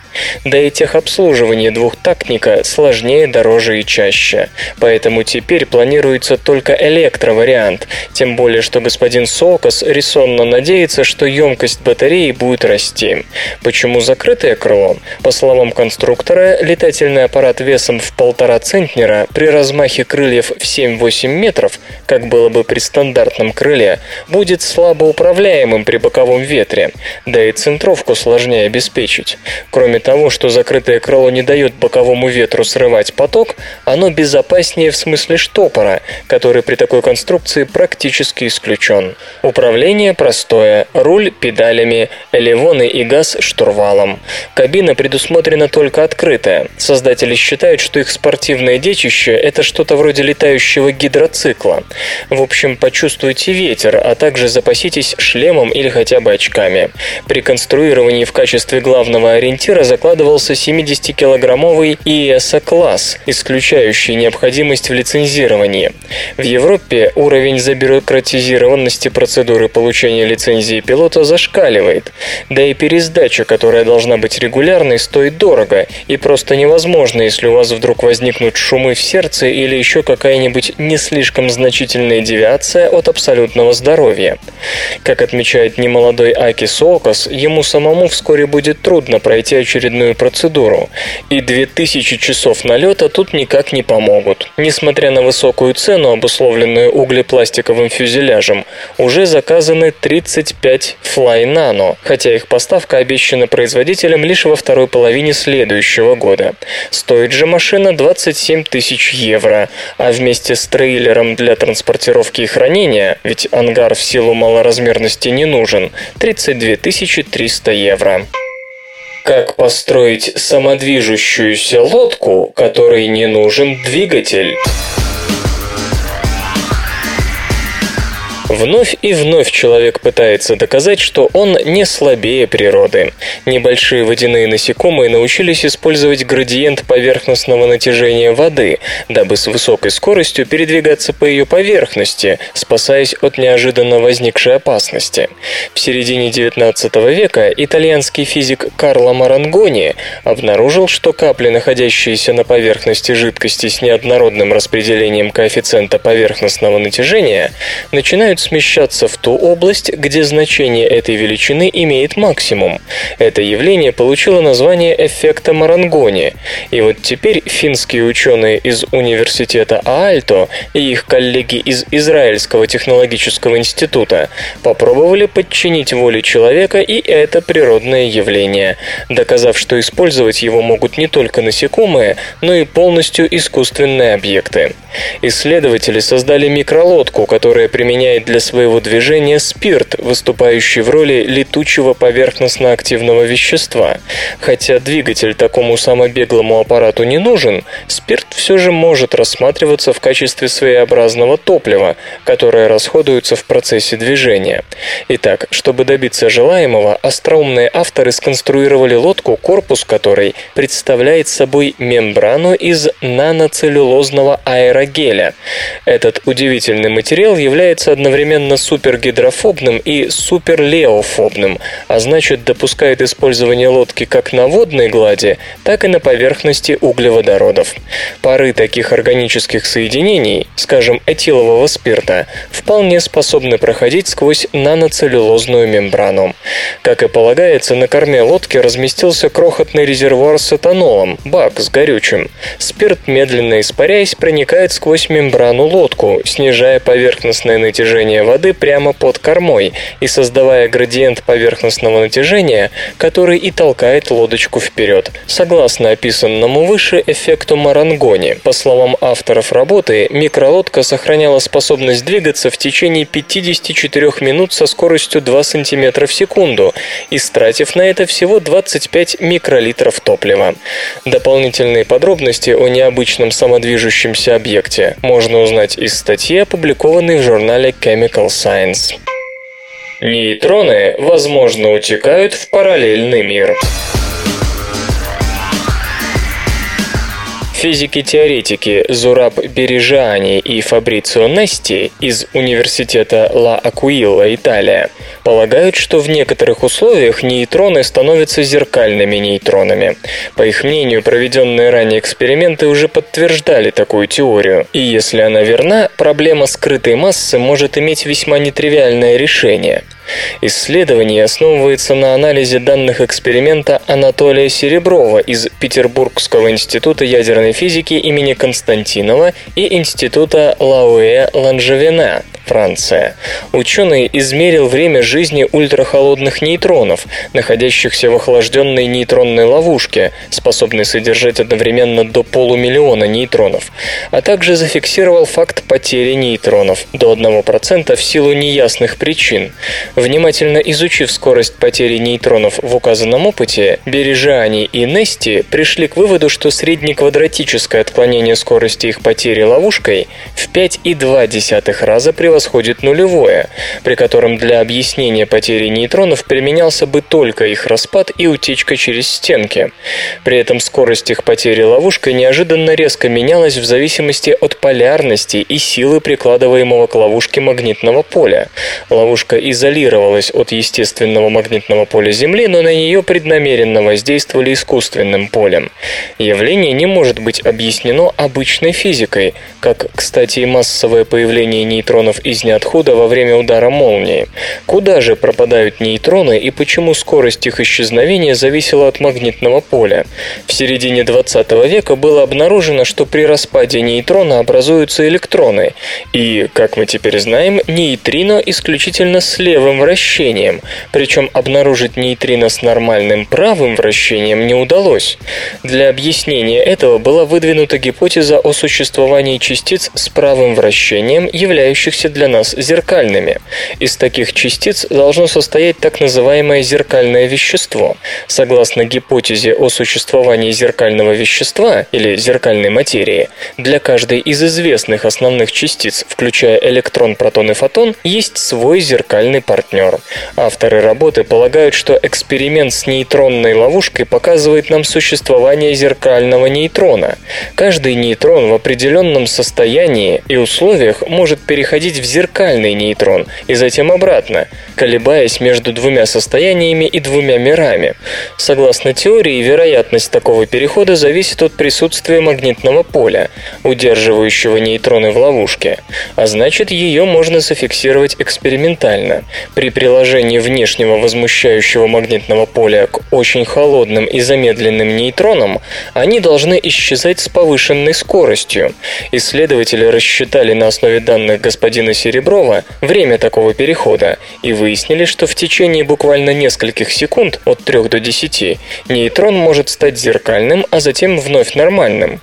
Да и техобслуживание двухтактника сложнее, дороже и чаще. Поэтому теперь планируется только электровариант, тем более, что господин Сокос резонно надеется, что емкость батареи будет расти. Почему закрытое крыло? По словам конструктора, летательный аппарат весом в полтора центнера при размахе крыльев в 7-8 метров, как было бы при стандартном крыле, будет слабо управляемым при боковом ветре, да и центровку сложнее обеспечить. Кроме того, что закрытое крыло не дает боковому ветру срывать поток, оно безопаснее в смысле штопора, который при такой конструкции практически исключен. Управление простое, руль педалями, элевоны и газ штурвалом. Кабина предусмотрена только открытая. Создатели считают, что их спортивное детище – это что-то вроде летающего гидроцикла. В общем, почувствуйте ветер, а также запаситесь шлемом или хотя бы очками. При конструировании в качестве главного ориентира закладывался 70-килограммовый ESA-класс, исключающий необходимость в лицензировании. В Европе уровень забюрократизированности процедуры получения лицензии пилота зашкаливает, да и пересдача, которая должна быть регулярной, стоит дорого и просто невозможно, если у вас вдруг возникнут шумы в сердце или еще какая-нибудь не слишком значительная девиация от абсолютного здоровья. Как отмечает немолодой Аки Сокос, ему самому вскоре будет трудно пройти очередную процедуру, и 2000 часов налета тут никак не помогут. Несмотря на высокую цену, обусловленную углепластиковым фюзеляжем, уже заказаны 35 Fly Nano, хотя их поставка обещана производителям лишь во второй половине следующего года. Стоит же машина 27 тысяч евро, а вместе с трейлером для транспортировки и хранения, ведь ангар в силу малоразмерности не нужен, 32 300 евро. Как построить самодвижущуюся лодку, которой не нужен двигатель? Вновь и вновь человек пытается доказать, что он не слабее природы. Небольшие водяные насекомые научились использовать градиент поверхностного натяжения воды, дабы с высокой скоростью передвигаться по ее поверхности, спасаясь от неожиданно возникшей опасности. В середине XIX века итальянский физик Карло Марангони обнаружил, что капли, находящиеся на поверхности жидкости с неоднородным распределением коэффициента поверхностного натяжения, начинают смещаться в ту область, где значение этой величины имеет максимум. Это явление получило название эффекта Марангони. И вот теперь финские ученые из университета Аальто и их коллеги из Израильского технологического института попробовали подчинить воле человека и это природное явление, доказав, что использовать его могут не только насекомые, но и полностью искусственные объекты. Исследователи создали микролодку, которая применяет для своего движения спирт, выступающий в роли летучего поверхностно-активного вещества. Хотя двигатель такому самобеглому аппарату не нужен, спирт все же может рассматриваться в качестве своеобразного топлива, которое расходуется в процессе движения. Итак, чтобы добиться желаемого, остроумные авторы сконструировали лодку, корпус которой представляет собой мембрану из наноцеллюлозного аэрогеля. Этот удивительный материал является одновременно супергидрофобным и суперлеофобным, а значит допускает использование лодки как на водной глади, так и на поверхности углеводородов. Пары таких органических соединений, скажем, этилового спирта, вполне способны проходить сквозь наноцеллюлозную мембрану. Как и полагается, на корме лодки разместился крохотный резервуар с этанолом, бак с горючим. Спирт, медленно испаряясь, проникает сквозь мембрану лодку, снижая поверхностное натяжение воды прямо под кормой и создавая градиент поверхностного натяжения, который и толкает лодочку вперед. Согласно описанному выше эффекту Марангони, по словам авторов работы, микролодка сохраняла способность двигаться в течение 54 минут со скоростью 2 см в секунду, истратив на это всего 25 микролитров топлива. Дополнительные подробности о необычном самодвижущемся объекте можно узнать из статьи, опубликованной в журнале Chemical Science. Нейтроны, возможно, утекают в параллельный мир. Физики-теоретики Зураб Бережани и Фабрицио Нести из Университета Ла Акуилла, Италия, полагают, что в некоторых условиях нейтроны становятся зеркальными нейтронами. По их мнению, проведенные ранее эксперименты уже подтверждали такую теорию. И если она верна, проблема скрытой массы может иметь весьма нетривиальное решение – Исследование основывается на анализе данных эксперимента Анатолия Сереброва из Петербургского института ядерной физики имени Константинова и института Лауэ Ланжевена, Франция. Ученый измерил время жизни ультрахолодных нейтронов, находящихся в охлажденной нейтронной ловушке, способной содержать одновременно до полумиллиона нейтронов, а также зафиксировал факт потери нейтронов до 1% в силу неясных причин. Внимательно изучив скорость потери нейтронов в указанном опыте, Бережани и Нести пришли к выводу, что среднеквадратическое отклонение скорости их потери ловушкой в 5,2 раза превосходит нулевое, при котором для объяснения потери нейтронов применялся бы только их распад и утечка через стенки. При этом скорость их потери ловушкой неожиданно резко менялась в зависимости от полярности и силы прикладываемого к ловушке магнитного поля. Ловушка изолирована изолировалась от естественного магнитного поля Земли, но на нее преднамеренно воздействовали искусственным полем. Явление не может быть объяснено обычной физикой, как, кстати, и массовое появление нейтронов из ниоткуда во время удара молнии. Куда же пропадают нейтроны и почему скорость их исчезновения зависела от магнитного поля? В середине 20 века было обнаружено, что при распаде нейтрона образуются электроны, и, как мы теперь знаем, нейтрино исключительно с левым вращением, причем обнаружить нейтрино с нормальным правым вращением не удалось. Для объяснения этого была выдвинута гипотеза о существовании частиц с правым вращением, являющихся для нас зеркальными. Из таких частиц должно состоять так называемое зеркальное вещество. Согласно гипотезе о существовании зеркального вещества или зеркальной материи, для каждой из известных основных частиц, включая электрон, протон и фотон, есть свой зеркальный партнер. Авторы работы полагают, что эксперимент с нейтронной ловушкой показывает нам существование зеркального нейтрона. Каждый нейтрон в определенном состоянии и условиях может переходить в зеркальный нейтрон и затем обратно, колебаясь между двумя состояниями и двумя мирами. Согласно теории, вероятность такого перехода зависит от присутствия магнитного поля, удерживающего нейтроны в ловушке, а значит ее можно зафиксировать экспериментально. При приложении внешнего возмущающего магнитного поля к очень холодным и замедленным нейтронам они должны исчезать с повышенной скоростью. Исследователи рассчитали на основе данных господина Сереброва время такого перехода и выяснили, что в течение буквально нескольких секунд от 3 до 10 нейтрон может стать зеркальным, а затем вновь нормальным.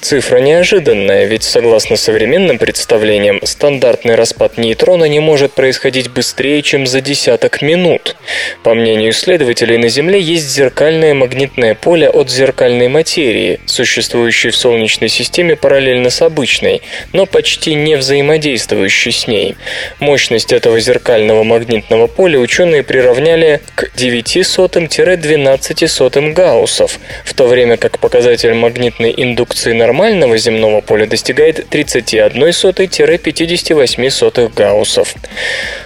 Цифра неожиданная, ведь согласно современным представлениям, стандартный распад нейтрона не может происходить быстрее, чем за десяток минут. По мнению исследователей, на Земле есть зеркальное магнитное поле от зеркальной материи, существующей в Солнечной системе параллельно с обычной, но почти не взаимодействующей с ней. Мощность этого зеркального магнитного поля ученые приравняли к 900-12 гауссов, в то время как показатель магнитной индукции нормального земного поля достигает 31-58 гауссов.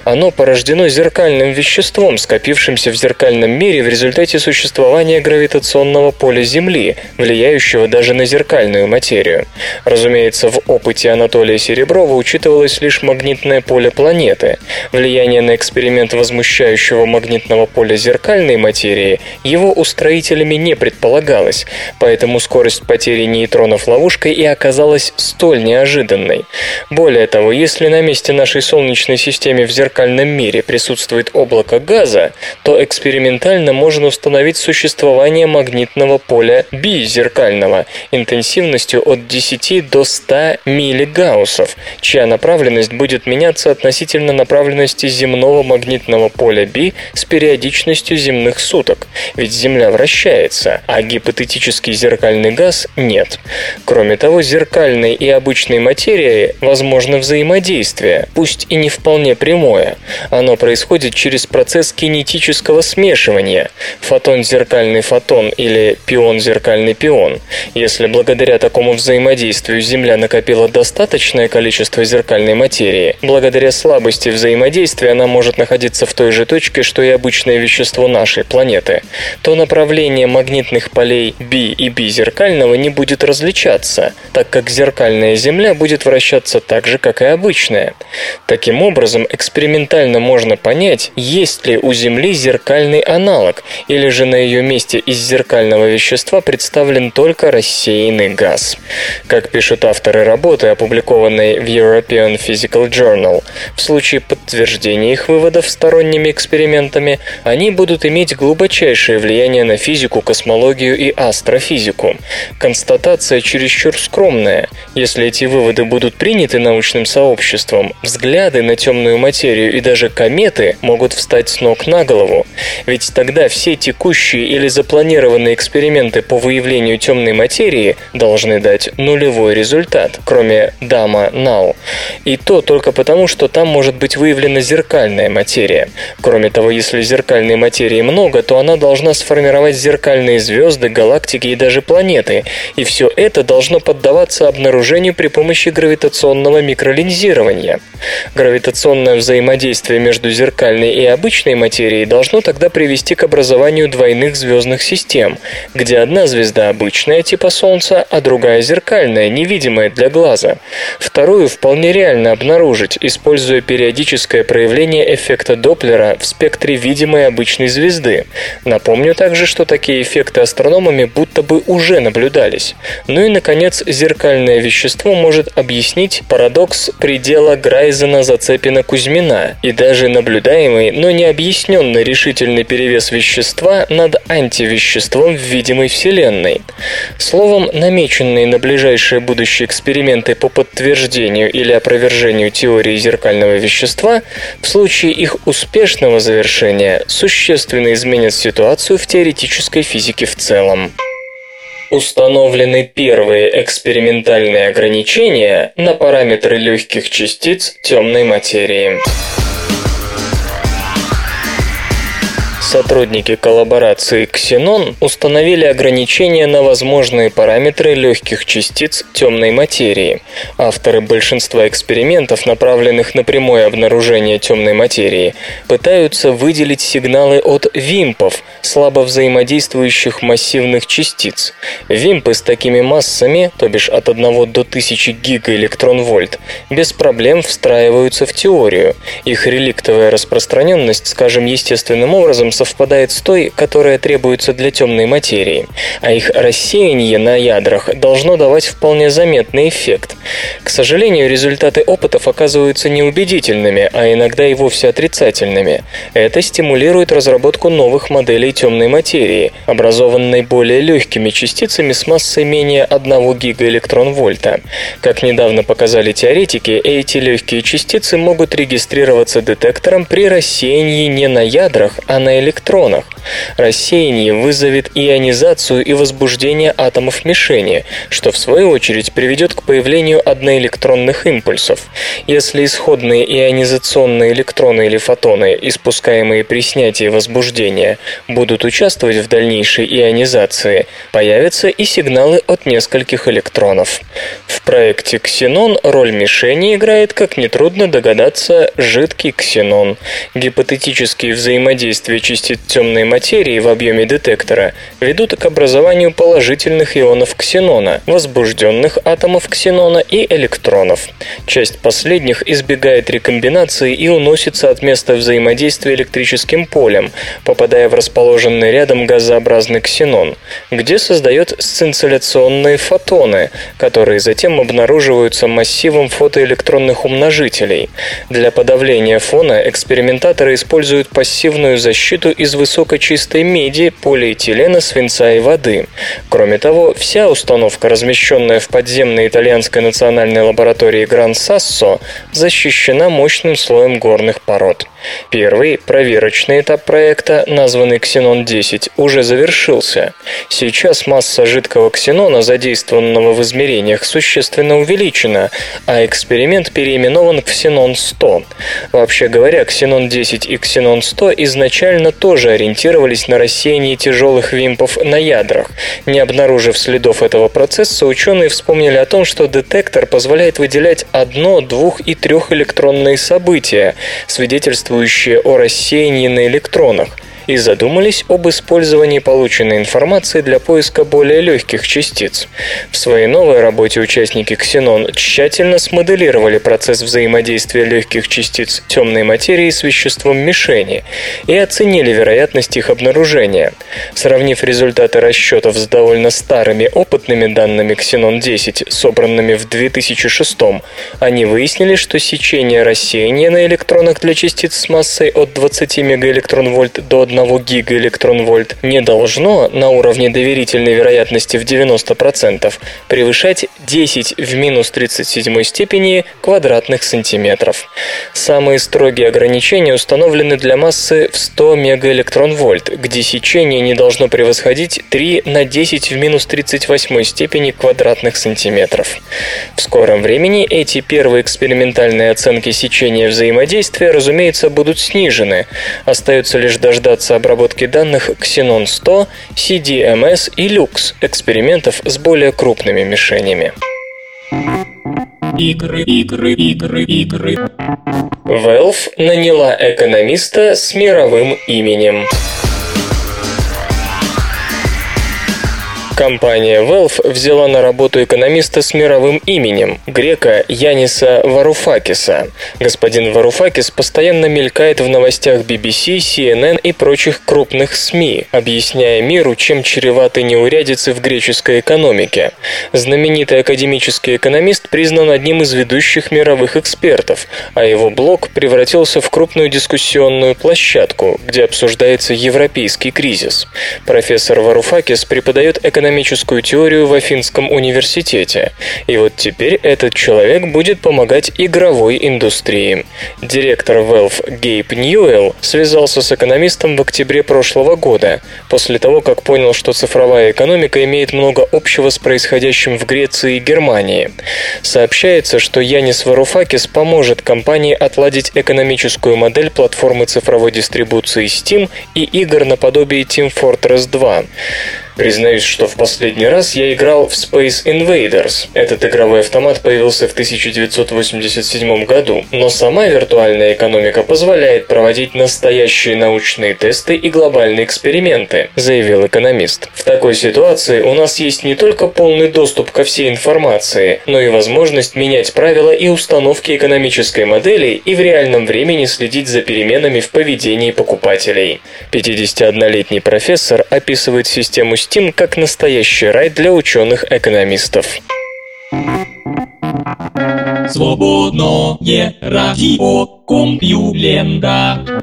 Оно порождено зеркальным веществом, скопившимся в зеркальном мире в результате существования гравитационного поля Земли, влияющего даже на зеркальную материю. Разумеется, в опыте Анатолия Сереброва учитывалось лишь магнитное поле планеты. Влияние на эксперимент возмущающего магнитного поля зеркальной материи его устроителями не предполагалось, поэтому скорость потери нейтронов ловушкой и оказалась столь неожиданной. Более того, если на месте нашей Солнечной системы в зеркальном мире присутствует облако газа, то экспериментально можно установить существование магнитного поля бизеркального интенсивностью от 10 до 100 миллигауссов, чья направленность будет меняться относительно направленности земного магнитного поля B с периодичностью земных суток, ведь Земля вращается, а гипотетический зеркальный газ нет. Кроме того, зеркальной и обычной материи возможно взаимодействие, пусть и не вполне прямое. Оно происходит через процесс кинетического смешивания – фотон-зеркальный фотон или пион-зеркальный пион. Если благодаря такому взаимодействию Земля накопила достаточное количество зеркальной материи, благодаря слабости взаимодействия она может находиться в той же точке, что и обычное вещество нашей планеты, то направление магнитных полей B и B зеркального не будет различаться, так как зеркальная Земля будет вращаться так же, как и обычная. Таким образом, экспериментально можно понять, есть ли у Земли зеркальный аналог, или же на ее месте из зеркального вещества представлен только рассеянный газ. Как пишут авторы работы, опубликованной в European Physical Journal, в случае подтверждения их выводов сторонними экспериментами, они будут иметь глубочайшее влияние на физику, космологию и астрофизику. Констатация чересчур скромная. Если эти выводы будут приняты научным сообществом, взгляды на темную материю и даже кометы могут встать с ног на голову. Ведь тогда все текущие или запланированные эксперименты по выявлению темной материи должны дать нулевой результат, кроме Дама Нау. И то только потому, что там может быть выявлена зеркальная материя. Кроме того, если зеркальной материи много, то она должна сформировать зеркальные звезды, галактики и даже планеты. И все это должно поддаваться обнаружению при помощи гравитационного микролинзирования. Гравитационное взаимодействие между зеркальной и обычной материей должно тогда привести к образованию двойных звездных систем, где одна звезда обычная типа Солнца, а другая зеркальная, невидимая для глаза. Вторую вполне реально обнаружить, используя периодическое проявление эффекта Доплера в спектре видимой обычной звезды. Напомню также, что такие эффекты астрономами будто бы уже наблюдались. Ну и, наконец, зеркальное вещество может объяснить парадокс предела Грайзена-Зацепина-Кузьмина и даже наблюдаемый, но не объясненный решительный перевес вещества над антивеществом в видимой Вселенной. Словом, намеченные на ближайшее будущее эксперименты по подтверждению или опровержению теории зеркального вещества, в случае их успешного завершения существенно изменят ситуацию в теоретической физике в целом. Установлены первые экспериментальные ограничения на параметры легких частиц темной материи. Сотрудники коллаборации Xenon установили ограничения на возможные параметры легких частиц темной материи. Авторы большинства экспериментов, направленных на прямое обнаружение темной материи, пытаются выделить сигналы от вимпов, слабо взаимодействующих массивных частиц. Вимпы с такими массами, то бишь от 1 до 1000 гигаэлектронвольт, без проблем встраиваются в теорию. Их реликтовая распространенность, скажем естественным образом, совпадает с той, которая требуется для темной материи, а их рассеяние на ядрах должно давать вполне заметный эффект. К сожалению, результаты опытов оказываются неубедительными, а иногда и вовсе отрицательными. Это стимулирует разработку новых моделей темной материи, образованной более легкими частицами с массой менее 1 гигаэлектронвольта. Как недавно показали теоретики, эти легкие частицы могут регистрироваться детектором при рассеянии не на ядрах, а на электронах. Рассеяние вызовет ионизацию и возбуждение атомов мишени, что в свою очередь приведет к появлению одноэлектронных импульсов. Если исходные ионизационные электроны или фотоны, испускаемые при снятии возбуждения, будут участвовать в дальнейшей ионизации, появятся и сигналы от нескольких электронов. В проекте Ксенон роль мишени играет, как нетрудно догадаться, жидкий ксенон. Гипотетические взаимодействия частиц темной материи в объеме детектора ведут к образованию положительных ионов ксенона, возбужденных атомов ксенона и электронов. Часть последних избегает рекомбинации и уносится от места взаимодействия электрическим полем, попадая в расположенный рядом газообразный ксенон, где создает сцинцилляционные фотоны, которые затем обнаруживаются массивом фотоэлектронных умножителей. Для подавления фона экспериментаторы используют пассивную защиту из высокочистой меди, полиэтилена, свинца и воды. Кроме того, вся установка, размещенная в подземной итальянской национальной лаборатории Гран-Сассо, защищена мощным слоем горных пород. Первый, проверочный этап проекта, названный Ксенон-10, уже завершился. Сейчас масса жидкого ксенона, задействованного в измерениях, существенно увеличена, а эксперимент переименован в Ксенон-100. Вообще говоря, Ксенон-10 и Ксенон-100 изначально тоже ориентировались на рассеяние тяжелых вимпов на ядрах. Не обнаружив следов этого процесса, ученые вспомнили о том, что детектор позволяет выделять одно, двух и трех электронные события, свидетельствующие о рассеянии на электронах и задумались об использовании полученной информации для поиска более легких частиц. В своей новой работе участники Ксенон тщательно смоделировали процесс взаимодействия легких частиц темной материи с веществом мишени и оценили вероятность их обнаружения. Сравнив результаты расчетов с довольно старыми опытными данными Ксенон-10, собранными в 2006 они выяснили, что сечение рассеяния на электронах для частиц с массой от 20 мегаэлектронвольт до 1 1 гигаэлектронвольт не должно на уровне доверительной вероятности в 90% превышать 10 в минус 37 степени квадратных сантиметров. Самые строгие ограничения установлены для массы в 100 мегаэлектронвольт, где сечение не должно превосходить 3 на 10 в минус 38 степени квадратных сантиметров. В скором времени эти первые экспериментальные оценки сечения взаимодействия, разумеется, будут снижены. Остается лишь дождаться касается обработки данных Xenon 100, CDMS и Lux экспериментов с более крупными мишенями. Игры, игры, игры, игры. Valve наняла экономиста с мировым именем. Компания Valve взяла на работу экономиста с мировым именем, грека Яниса Варуфакиса. Господин Варуфакис постоянно мелькает в новостях BBC, CNN и прочих крупных СМИ, объясняя миру, чем чреваты неурядицы в греческой экономике. Знаменитый академический экономист признан одним из ведущих мировых экспертов, а его блог превратился в крупную дискуссионную площадку, где обсуждается европейский кризис. Профессор Варуфакис преподает экономику экономическую теорию в Афинском университете. И вот теперь этот человек будет помогать игровой индустрии. Директор Valve Гейб Ньюэлл связался с экономистом в октябре прошлого года, после того, как понял, что цифровая экономика имеет много общего с происходящим в Греции и Германии. Сообщается, что Янис Варуфакис поможет компании отладить экономическую модель платформы цифровой дистрибуции Steam и игр наподобие Team Fortress 2. Признаюсь, что в последний раз я играл в Space Invaders. Этот игровой автомат появился в 1987 году, но сама виртуальная экономика позволяет проводить настоящие научные тесты и глобальные эксперименты, заявил экономист. В такой ситуации у нас есть не только полный доступ ко всей информации, но и возможность менять правила и установки экономической модели и в реальном времени следить за переменами в поведении покупателей. 51-летний профессор описывает систему Steam как настоящий рай для ученых-экономистов. Свободное радио Компьюлента.